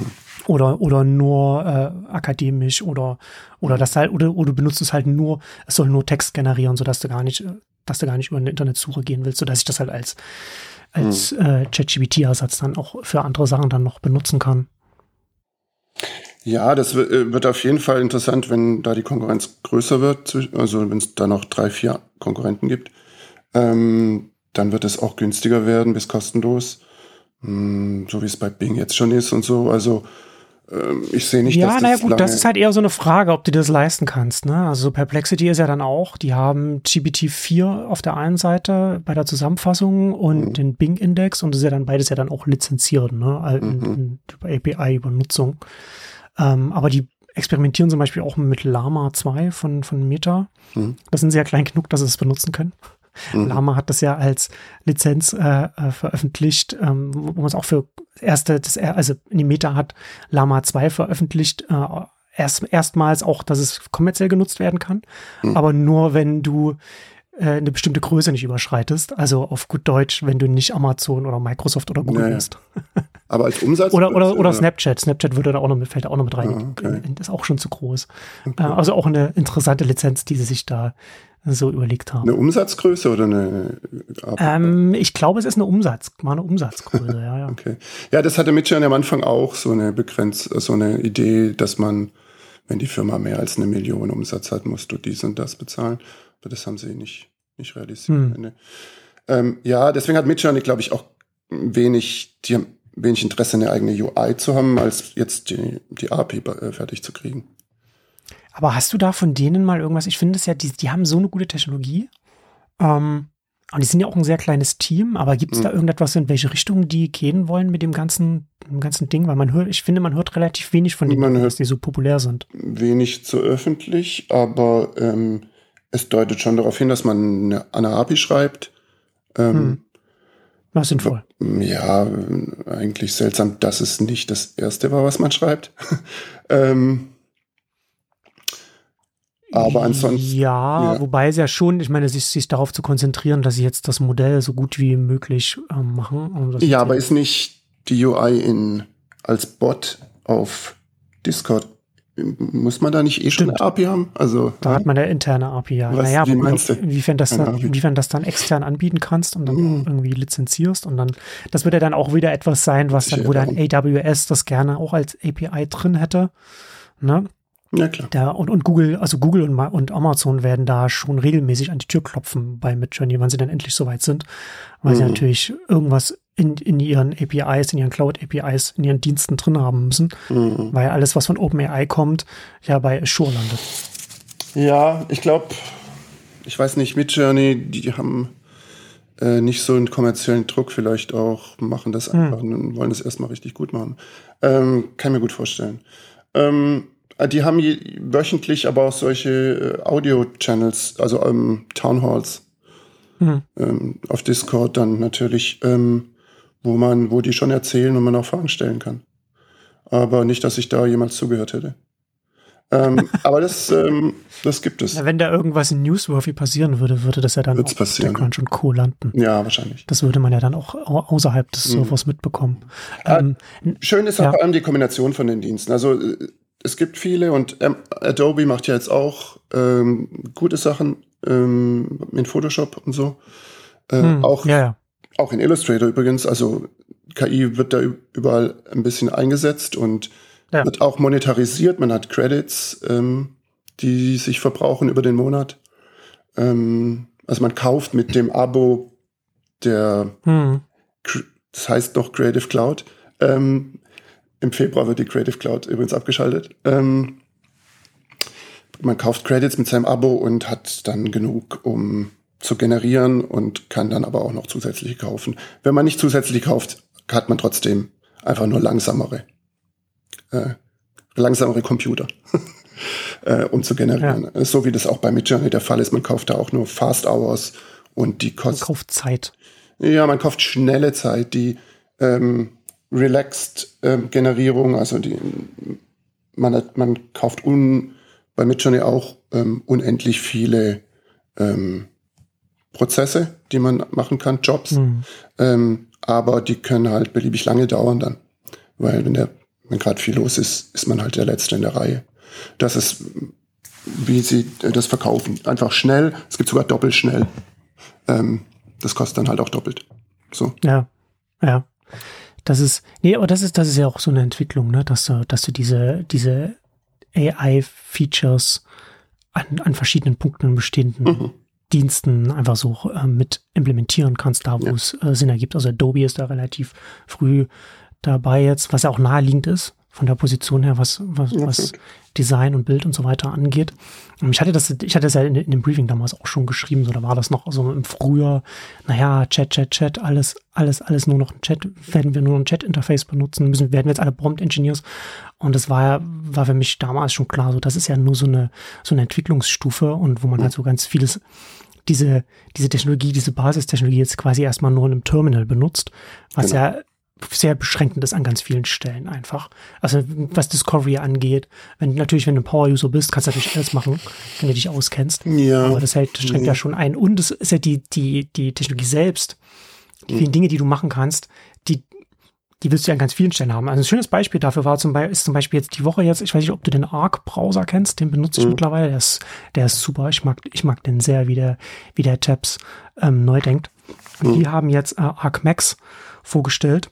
oder oder nur äh, akademisch oder oder das halt oder, oder du benutzt es halt nur es soll nur Text generieren so dass du gar nicht dass du gar nicht über eine Internetsuche gehen willst, sodass ich das halt als, als hm. äh, ChatGPT-Ersatz dann auch für andere Sachen dann noch benutzen kann. Ja, das äh, wird auf jeden Fall interessant, wenn da die Konkurrenz größer wird, also wenn es da noch drei, vier Konkurrenten gibt. Ähm, dann wird es auch günstiger werden bis kostenlos, hm, so wie es bei Bing jetzt schon ist und so. Also ich sehe nicht, ja, dass das naja, gut, das ist halt eher so eine Frage, ob du das leisten kannst. Ne? Also Perplexity ist ja dann auch, die haben GPT-4 auf der einen Seite bei der Zusammenfassung und mhm. den Bing-Index und das ist ja dann beides ja dann auch lizenziert, ne? In, mhm. in, über API, über Nutzung. Ähm, aber die experimentieren zum Beispiel auch mit Lama 2 von, von Meta. Mhm. Das sind sie ja klein genug, dass sie es benutzen können. Mhm. Lama hat das ja als Lizenz äh, äh, veröffentlicht, ähm, wo man es auch für erste, das, also die Meta hat Lama 2 veröffentlicht, äh, erst, erstmals auch, dass es kommerziell genutzt werden kann, mhm. aber nur wenn du äh, eine bestimmte Größe nicht überschreitest. Also auf gut Deutsch, wenn du nicht Amazon oder Microsoft oder Google naja. bist. Aber als Umsatz? oder, oder, oder Snapchat. Snapchat würde da auch noch mit, fällt auch noch mit rein. Ah, okay. Das ist auch schon zu groß. Okay. Äh, also auch eine interessante Lizenz, die sie sich da so überlegt haben. Eine Umsatzgröße oder eine? Ähm, ich glaube, es ist eine Umsatz, mal eine Umsatzgröße, ja, ja. Okay. Ja, das hatte Mitchell am Anfang auch so eine begrenzt, so eine Idee, dass man, wenn die Firma mehr als eine Million Umsatz hat, musst du dies und das bezahlen. Aber das haben sie nicht, nicht realisiert. Hm. Ähm, ja, deswegen hat Mitchell, glaube ich, auch wenig, die haben wenig Interesse, eine eigene UI zu haben, als jetzt die, die API äh, fertig zu kriegen. Aber hast du da von denen mal irgendwas? Ich finde es ja, die, die haben so eine gute Technologie. Ähm, Und die sind ja auch ein sehr kleines Team, aber gibt es da irgendetwas, in welche Richtung die gehen wollen mit dem ganzen, dem ganzen Ding? Weil man hört, ich finde, man hört relativ wenig von denen, Man dass die so populär sind. Wenig zu öffentlich, aber ähm, es deutet schon darauf hin, dass man eine, eine API schreibt. Ähm, Was sinnvoll. Ja, eigentlich seltsam, dass es nicht das erste war, was man schreibt. ähm, aber ansonsten, Ja, ja. wobei es ja schon, ich meine, sich, sich darauf zu konzentrieren, dass sie jetzt das Modell so gut wie möglich ähm, machen. Das ja, aber ist nicht die UI in, als Bot auf Discord, muss man da nicht eh schon Stimmt. eine API haben? Also, Da hat man ja interne API, ja. Was- naja, wie meinst du? inwiefern das, dann, inwiefern das dann extern anbieten kannst und dann Mhm. irgendwie lizenzierst und dann, das wird ja dann auch wieder etwas sein, was dann, wo dann. AWS das gerne auch als API drin hätte. Ne? Ja klar. Da, und, und Google, also Google und, und Amazon werden da schon regelmäßig an die Tür klopfen bei Midjourney, wann sie dann endlich soweit sind, weil sie Mhm. natürlich irgendwas in, in ihren APIs, in ihren Cloud-APIs, in ihren Diensten drin haben müssen, Mhm. weil alles, was von OpenAI kommt, ja bei Azure landet. Ja, ich glaube, ich weiß nicht, Midjourney, die haben äh, nicht so einen kommerziellen Druck vielleicht auch, machen das einfach und wollen das erstmal richtig gut machen. Ähm, kann mir gut vorstellen. Ähm, die haben wöchentlich aber auch solche äh, Audio-Channels, also ähm, Townhalls Mhm. ähm, auf Discord dann natürlich, ähm, wo man, wo die schon erzählen und man auch Fragen stellen kann. Aber nicht, dass ich da jemals zugehört hätte. ähm, aber das, ähm, das gibt es. Na, wenn da irgendwas in Newsworthy passieren würde, würde das ja dann Wird's auch passieren. TechCrunch und Co. landen. Ja, wahrscheinlich. Das würde man ja dann auch au- außerhalb des Servers mitbekommen. Ähm, Schön ist Ja. auch vor allem die Kombination von den Diensten. Also äh, es gibt viele und ähm, Adobe macht ja jetzt auch ähm, gute Sachen ähm, in Photoshop und so. Äh, hm, auch, ja, ja. auch in Illustrator übrigens. Also KI wird da überall ein bisschen eingesetzt und Ja. wird auch monetarisiert. Man hat Credits, ähm, die sich verbrauchen über den Monat. Ähm, also man kauft mit dem Abo der Hm. Das heißt noch Creative Cloud. Ähm, Im Februar wird die Creative Cloud übrigens abgeschaltet. Ähm, man kauft Credits mit seinem Abo und hat dann genug, um zu generieren und kann dann aber auch noch zusätzliche kaufen. Wenn man nicht zusätzlich kauft, hat man trotzdem einfach nur langsamere, äh, langsamere Computer, äh, um zu generieren. So wie das auch bei Midjourney der Fall ist. Man kauft da auch nur Fast Hours und die kosten Kaufzeit. ja, man kauft schnelle Zeit, die ähm, relaxed ähm, Generierung, also die man hat, man kauft un, bei Midjourney auch ähm, unendlich viele ähm, Prozesse, die man machen kann, Jobs, Hm. ähm, aber die können halt beliebig lange dauern dann, weil wenn der wenn gerade viel los ist, ist man halt der Letzte in der Reihe. Das ist, wie sie äh, das verkaufen, einfach schnell. Es gibt sogar doppelt schnell. Ähm, das kostet dann halt auch doppelt. So. Ja, ja. Das ist, nee, aber das ist, das ist ja auch so eine Entwicklung, ne, dass du, dass du diese, diese AI-Features an, an verschiedenen Punkten in bestehenden Mhm. Diensten einfach so äh, mit implementieren kannst, da wo Ja. es äh, Sinn ergibt. Also Adobe ist da relativ früh dabei jetzt, was ja auch naheliegend ist von der Position her, was, was, Ja, was. Design und Bild und so weiter angeht. Und Ich hatte das, ich hatte das ja in, in dem Briefing damals auch schon geschrieben, so da war das noch so im Frühjahr, naja, Chat, Chat, Chat, alles, alles, alles nur noch ein Chat, werden wir nur ein Chat-Interface benutzen, müssen, werden wir jetzt alle Prompt-Engineers. Und das war ja, war für mich damals schon klar, so das ist ja nur so eine, so eine Entwicklungsstufe und wo man halt so ganz vieles, diese, diese Technologie, diese Basistechnologie jetzt quasi erstmal nur in einem Terminal benutzt, was Genau. ja sehr beschränkend ist an ganz vielen Stellen einfach. Also was Discovery angeht, wenn natürlich, wenn du ein Power-User bist, kannst du natürlich alles machen, wenn du dich auskennst. Ja. Aber das hält, schränkt ja schon ein. Und es ist ja die, die, die Technologie selbst, die vielen Dinge, die du machen kannst, die, die willst du ja an ganz vielen Stellen haben. Also ein schönes Beispiel dafür war zum Beispiel, ist zum Beispiel jetzt die Woche jetzt, ich weiß nicht, ob du den Arc-Browser kennst, den benutze ich mittlerweile, der ist, der ist super. Ich mag, ich mag den sehr, wie der, wie der Tabs ähm, neu denkt. Und die haben jetzt äh, Arc Max vorgestellt.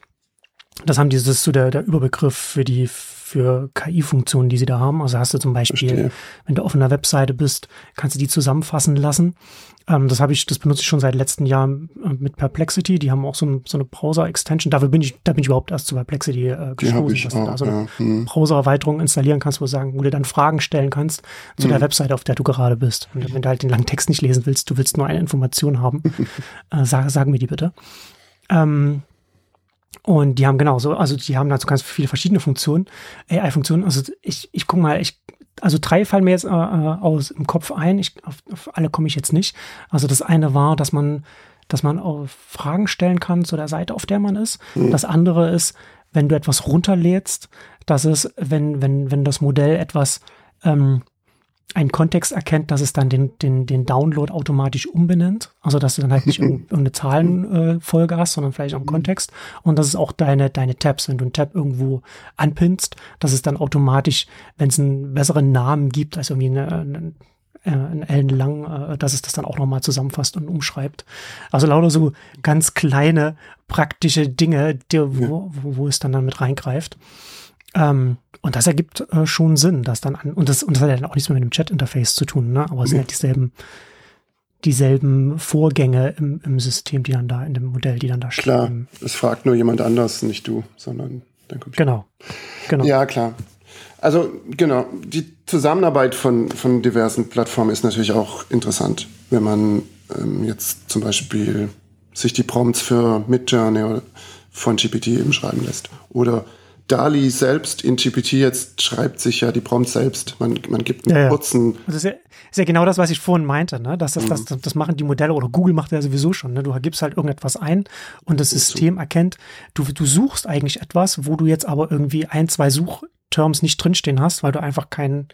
Das haben dieses so der, der Überbegriff für die für KI-Funktionen, die sie da haben. Also hast du zum Beispiel, Verstehe. wenn du auf einer Webseite bist, kannst du die zusammenfassen lassen. Ähm, das habe ich, das benutze ich schon seit letzten Jahren äh, mit Perplexity. Die haben auch so, ein, so eine Browser-Extension. Dafür bin ich, da bin ich überhaupt erst zu Perplexity äh, gestoßen, dass du da so eine ja. hm. Browser-Erweiterung installieren kannst, wo du sagen, wo du dann Fragen stellen kannst zu hm. der Webseite, auf der du gerade bist. Und wenn du halt den langen Text nicht lesen willst, du willst nur eine Information haben, äh, sag, sag mir die bitte. Ähm, und die haben genauso, also die haben dazu ganz viele verschiedene Funktionen, AI-Funktionen. Also ich, ich guck mal, ich, also drei fallen mir jetzt äh, äh, aus im Kopf ein. Ich, auf, auf alle komme ich jetzt nicht. Also das eine war, dass man, dass man auch Fragen stellen kann zu der Seite, auf der man ist. Mhm. Das andere ist, wenn du etwas runterlädst, dass es, wenn, wenn, wenn das Modell etwas ähm, einen Kontext erkennt, dass es dann den, den, den Download automatisch umbenennt. Also dass du dann halt nicht irgendeine Zahlenfolge äh, hast, sondern vielleicht auch einen Kontext. Und das ist auch deine, deine Tabs. Wenn du einen Tab irgendwo anpinnst, dass es dann automatisch, wenn es einen besseren Namen gibt, als irgendwie eine, eine ein ellenlang, äh, dass es das dann auch nochmal zusammenfasst und umschreibt. Also lauter so ganz kleine praktische Dinge, die, wo, wo, wo es dann, dann mit reingreift. Ähm, und das ergibt äh, schon Sinn, dass dann an, und das, und das hat ja dann auch nichts mehr mit dem Chat-Interface zu tun, ne? Aber es sind halt dieselben, dieselben Vorgänge im, im System, die dann da, in dem Modell, die dann da stehen. Klar, es fragt nur jemand anders, nicht du, sondern dein Computer. Genau. genau. Ja, klar. Also, genau, die Zusammenarbeit von, von diversen Plattformen ist natürlich auch interessant, wenn man ähm, jetzt zum Beispiel sich die Prompts für Midjourney von GPT eben schreiben lässt. Oder DALI selbst in GPT jetzt schreibt sich ja die Prompts selbst. Man, man gibt einen ja, kurzen. Das ist ja, ist ja, genau das, was ich vorhin meinte, ne? Das, das, mhm. das, das machen die Modelle oder Google macht ja sowieso schon. Ne? Du gibst halt irgendetwas ein und das System erkennt, du, du suchst eigentlich etwas, wo du jetzt aber irgendwie ein, zwei Suchterms nicht drinstehen hast, weil du einfach keinen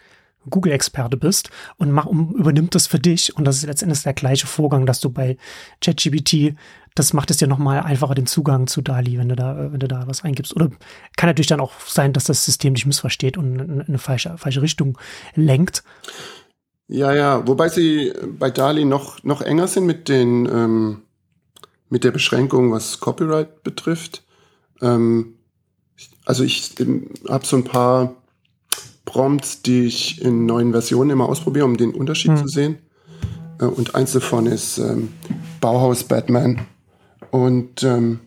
Google-Experte bist und mach, um, übernimmt das für dich. Und das ist letztendlich der gleiche Vorgang, dass du bei ChatGPT das macht es dir nochmal einfacher, den Zugang zu DALI, wenn du da, wenn du da was eingibst. Oder kann natürlich dann auch sein, dass das System dich missversteht und in eine falsche, falsche Richtung lenkt. Ja, ja, wobei sie bei DALI noch, noch enger sind mit den, ähm, mit der Beschränkung, was Copyright betrifft. Ähm, also ich habe so ein paar Prompts, die ich in neuen Versionen immer ausprobiere, um den Unterschied hm. zu sehen. Äh, und eins davon ist ähm, Bauhaus Batman. Und, ähm,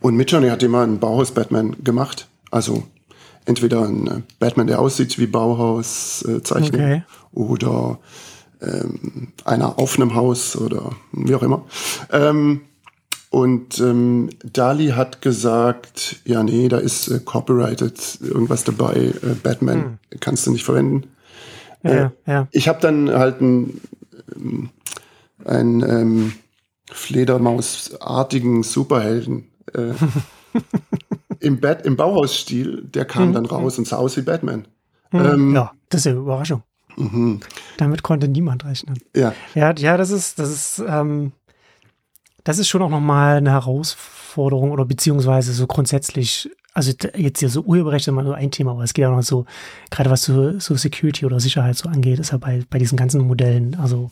und Midjourney hat immer einen Bauhaus-Batman gemacht. Also entweder ein äh, Batman, der aussieht wie Bauhaus-Zeichnung äh, okay. oder ähm, einer auf einem Haus oder wie auch immer. Ähm, und ähm, Dali hat gesagt, ja, nee, da ist äh, copyrighted irgendwas dabei, äh, Batman hm. kannst du nicht verwenden. Ja, äh, ja. Ich habe dann halt ein, ein ähm, Fledermausartigen Superhelden äh, im, Bat im Bauhausstil, der kam mhm. dann raus und sah aus wie Batman. Mhm. Ähm, ja, das ist eine Überraschung. Mhm. Damit konnte niemand rechnen. Ja. Ja, ja, das ist, das ist, ähm, das ist schon auch nochmal eine Herausforderung oder beziehungsweise so grundsätzlich, also jetzt hier so Urheberrecht ist immer nur ein Thema, aber es geht auch noch so, gerade was so, so Security oder Sicherheit so angeht, ist ja bei, bei diesen ganzen Modellen, also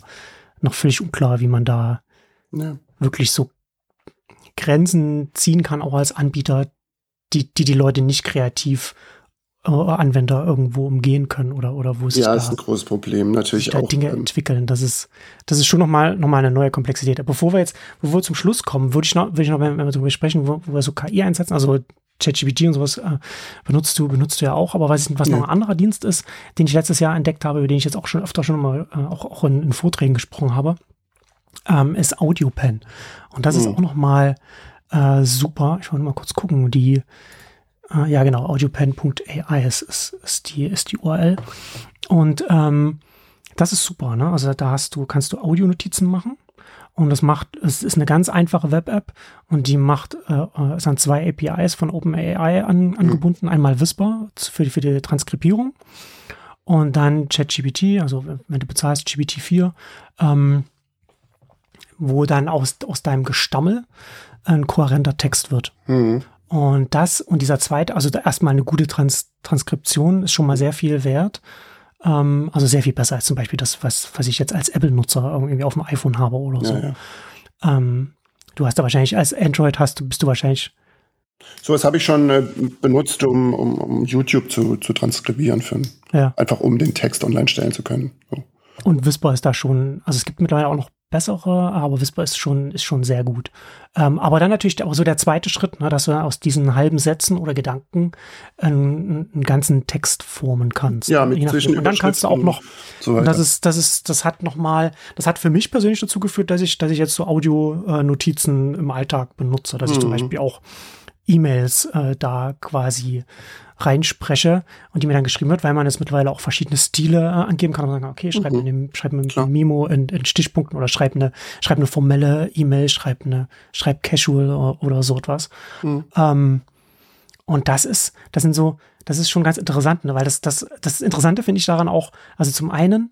noch völlig unklar, wie man da ja. wirklich so Grenzen ziehen kann, auch als Anbieter, die die, die Leute nicht kreativ Anwender irgendwo umgehen können oder oder wo sich ja, da, ist ein großes Problem natürlich auch Dinge ähm, entwickeln. Das ist das ist schon noch mal noch mal eine neue Komplexität. Aber bevor wir jetzt bevor wir zum Schluss kommen, würde ich noch würde ich noch wenn, wir darüber sprechen, wo, wo wir so KI einsetzen, also ChatGPT und sowas äh, benutzt du benutzt du ja auch. Aber was, was ja. noch ein anderer Dienst ist, den ich letztes Jahr entdeckt habe, über den ich jetzt auch schon öfter schon mal äh, auch auch in, in Vorträgen gesprochen habe, ähm, ist AudioPen. Und das mhm. ist auch nochmal äh, super. Ich wollte mal kurz gucken, die, äh, ja genau, audiopen.ai ist, ist, ist, die, ist die URL. Und ähm, das ist super, ne? Also da hast du, kannst du Audionotizen machen. Und das macht, es ist eine ganz einfache Web-App und die macht, äh, äh es sind zwei APIs von OpenAI an, angebunden. Mhm. Einmal Whisper für, für die Transkribierung und dann ChatGPT, also wenn du bezahlst GPT-4, ähm, wo dann aus, aus deinem Gestammel ein kohärenter Text wird. Mhm. Und das und dieser zweite, also erstmal eine gute Trans Transkription ist schon mal sehr viel wert. Ähm, also sehr viel besser als zum Beispiel das, was, was ich jetzt als Apple-Nutzer irgendwie auf dem iPhone habe oder so. Ja, ja. Ähm, du hast da wahrscheinlich, als Android hast, bist du wahrscheinlich Sowas habe ich schon äh, benutzt, um, um, um, YouTube zu, zu transkribieren, für, ja. einfach um den Text online stellen zu können. So. Und Whisper ist da schon, also es gibt mittlerweile auch noch bessere, aber Whisper ist schon, ist schon sehr gut. Ähm, aber dann natürlich auch so der zweite Schritt, ne, dass du aus diesen halben Sätzen oder Gedanken einen, einen ganzen Text formen kannst. Ja, mit zwischen Und dann kannst du auch noch, so das ist, das ist, das hat nochmal, das hat für mich persönlich dazu geführt, dass ich, dass ich jetzt so Audio-Notizen im Alltag benutze, dass ich zum mhm. Beispiel auch E-Mails äh, da quasi reinspreche und die mir dann geschrieben wird, weil man jetzt mittlerweile auch verschiedene Stile äh, angeben kann und sagen, okay, schreib mhm. mir, schreib mir ein Memo in, in, Stichpunkten oder schreib eine, schreib eine formelle E-Mail, schreib eine, schreib casual oder, oder so etwas. Mhm. Ähm, und das ist, das sind so, das ist schon ganz interessant, ne? weil das, das, das Interessante finde ich daran auch, also zum einen,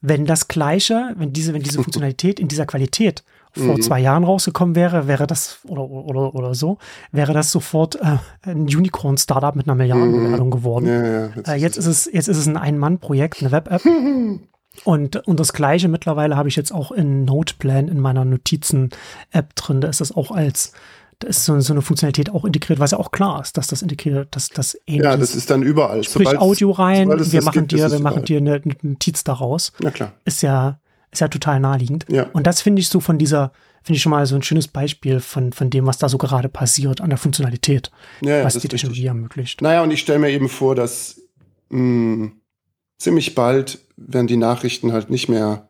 wenn das Gleiche, wenn diese, wenn diese Funktionalität in dieser Qualität vor mhm. zwei Jahren rausgekommen wäre, wäre das oder oder oder so, wäre das sofort äh, ein Unicorn-Startup mit einer Milliardenbewertung mhm. geworden. Ja, ja, jetzt, äh, jetzt ist es jetzt ist es ein Ein-Mann-Projekt, eine Web-App. Und, und das gleiche mittlerweile habe ich jetzt auch in Noteplan in meiner Notizen-App drin. Da ist das auch als da ist so, so, eine Funktionalität auch integriert, was ja auch klar ist, dass das integriert, dass das ähnlich Ja, das ist dann überall. Sprich Audio rein, wir machen gibt, dir, wir machen dir eine, eine Notiz daraus. Na klar. Ist ja, ist ja total naheliegend. Ja. Und das finde ich so von dieser, finde ich schon mal so ein schönes Beispiel von, von dem, was da so gerade passiert an der Funktionalität, ja, was die Technologie ermöglicht. Naja, und ich stelle mir eben vor, dass mh, hm, ziemlich bald werden die Nachrichten halt nicht mehr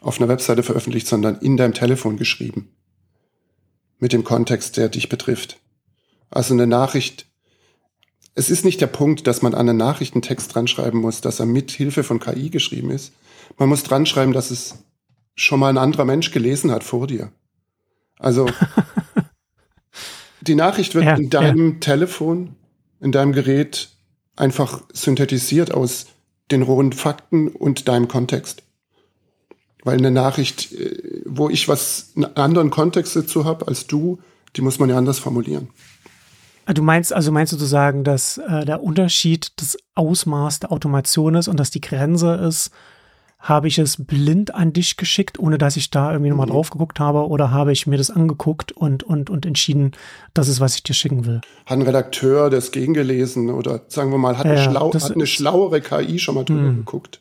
auf einer Webseite veröffentlicht, sondern in deinem Telefon geschrieben. Mit dem Kontext, der dich betrifft. Also eine Nachricht, es ist nicht der Punkt, dass man an einen Nachrichtentext dran schreiben muss, dass er mit Hilfe von KI geschrieben ist, man muss dran schreiben, dass es schon mal ein anderer Mensch gelesen hat vor dir. Also die Nachricht wird ja, in deinem ja. Telefon, in deinem Gerät einfach synthetisiert aus den rohen Fakten und deinem Kontext. Weil eine Nachricht, äh, wo ich was einen anderen Kontext dazu habe als du, die muss man ja anders formulieren. Ah, du meinst, also meinst du zu sagen, dass äh, der Unterschied das Ausmaß der Automation ist und dass die Grenze ist, habe ich es blind an dich geschickt, ohne dass ich da irgendwie nochmal mhm. drauf geguckt habe? Oder habe ich mir das angeguckt und, und, und entschieden, das ist, was ich dir schicken will? Hat ein Redakteur das gegengelesen oder sagen wir mal, hat, ja, eine, schlau hat eine schlauere KI schon mal drüber mhm. geguckt?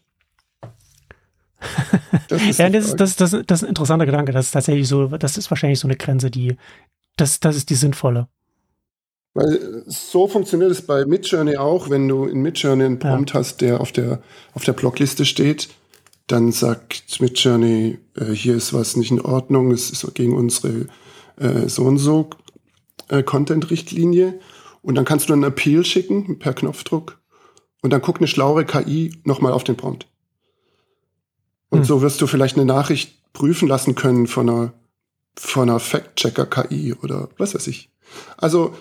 Das ja, das ist, das, das, das ist ein interessanter Gedanke. Das ist tatsächlich so, das ist wahrscheinlich so eine Grenze, die, das, das ist die sinnvolle. Weil so funktioniert es bei Midjourney auch, wenn du in Midjourney einen Prompt ja. hast, der auf der, auf der Blockliste steht, dann sagt Midjourney, äh, hier ist was nicht in Ordnung, es ist gegen unsere äh, so und so äh, Content-Richtlinie. Und dann kannst du einen Appeal schicken per Knopfdruck und dann guckt eine schlaue KI nochmal auf den Prompt. Und hm. so wirst du vielleicht eine Nachricht prüfen lassen können von einer, von einer Fact-Checker-KI oder was weiß ich. Also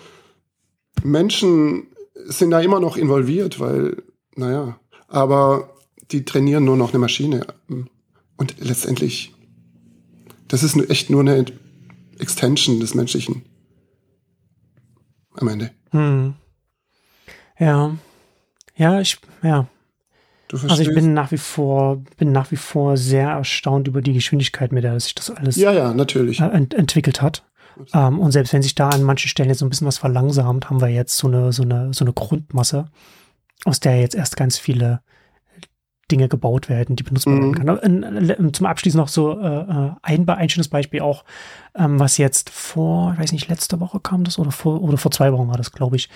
Menschen sind da immer noch involviert, weil, naja, aber die trainieren nur noch eine Maschine. Und letztendlich, das ist echt nur eine Extension des Menschlichen. Am Ende. Hm. Ja. Ja, ich, ja. Also ich bin nach wie vor, bin nach wie vor sehr erstaunt über die Geschwindigkeit, mit der sich das alles ja, ja, natürlich. Äh, ent entwickelt hat. Ähm, und selbst wenn sich da an manchen Stellen jetzt so ein bisschen was verlangsamt, haben wir jetzt so eine, so eine, so eine Grundmasse, aus der jetzt erst ganz viele Dinge gebaut werden, die benutzt werden mhm. kann. Und, zum Abschluss noch so äh, äh, ein, ein schönes Beispiel auch, ähm, was jetzt vor, weiß nicht, letzte Woche kam das oder vor oder vor zwei Wochen war das, glaube ich,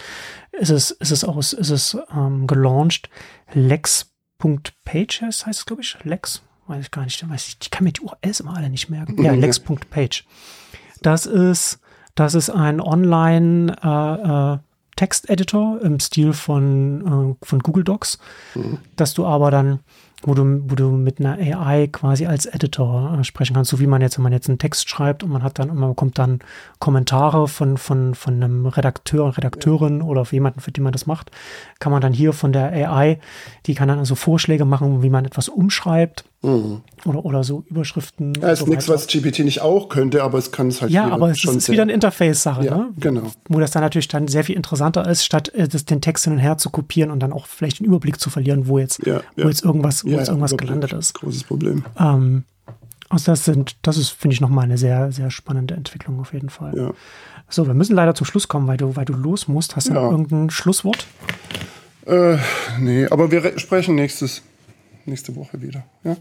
ist es, ist es aus, ist es ähm, gelauncht. Lex.page heißt, es, glaube ich. Lex, weiß ich gar nicht, weiß ich, ich kann mir die URLs immer alle nicht merken. Ja, Lex.page. Das ist, das ist ein Online äh, äh, Texteditor im Stil von, äh, von Google Docs, mhm. dass du aber dann, wo du, wo du mit einer AI quasi als Editor äh, sprechen kannst, so wie man jetzt, wenn man jetzt einen Text schreibt und man hat dann, man bekommt dann Kommentare von, von, von einem Redakteur, Redakteurin ja. oder für jemanden, für den man das macht, kann man dann hier von der AI, die kann dann also Vorschläge machen, wie man etwas umschreibt Mhm. Oder, oder so Überschriften. Ja, ist so nichts, was GPT nicht auch könnte, aber es kann es halt Ja, aber es schon ist wieder eine Interface-Sache, ja, ne? Genau. Wo das dann natürlich dann sehr viel interessanter ist, statt äh, das, den Text hin und her zu kopieren und dann auch vielleicht den Überblick zu verlieren, wo jetzt, ja, wo jetzt irgendwas, wo jetzt irgendwas gelandet ist. Großes Problem. Ähm, Also das sind, das ist, finde ich, nochmal eine sehr, sehr spannende Entwicklung auf jeden Fall. Ja. So, wir müssen leider zum Schluss kommen, weil du, weil du los musst. Hast du ja. irgendein Schlusswort? Äh, nee, aber wir sprechen nächstes, nächste Woche wieder. Ja?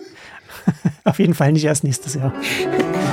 auf jeden Fall nicht erst nächstes Jahr.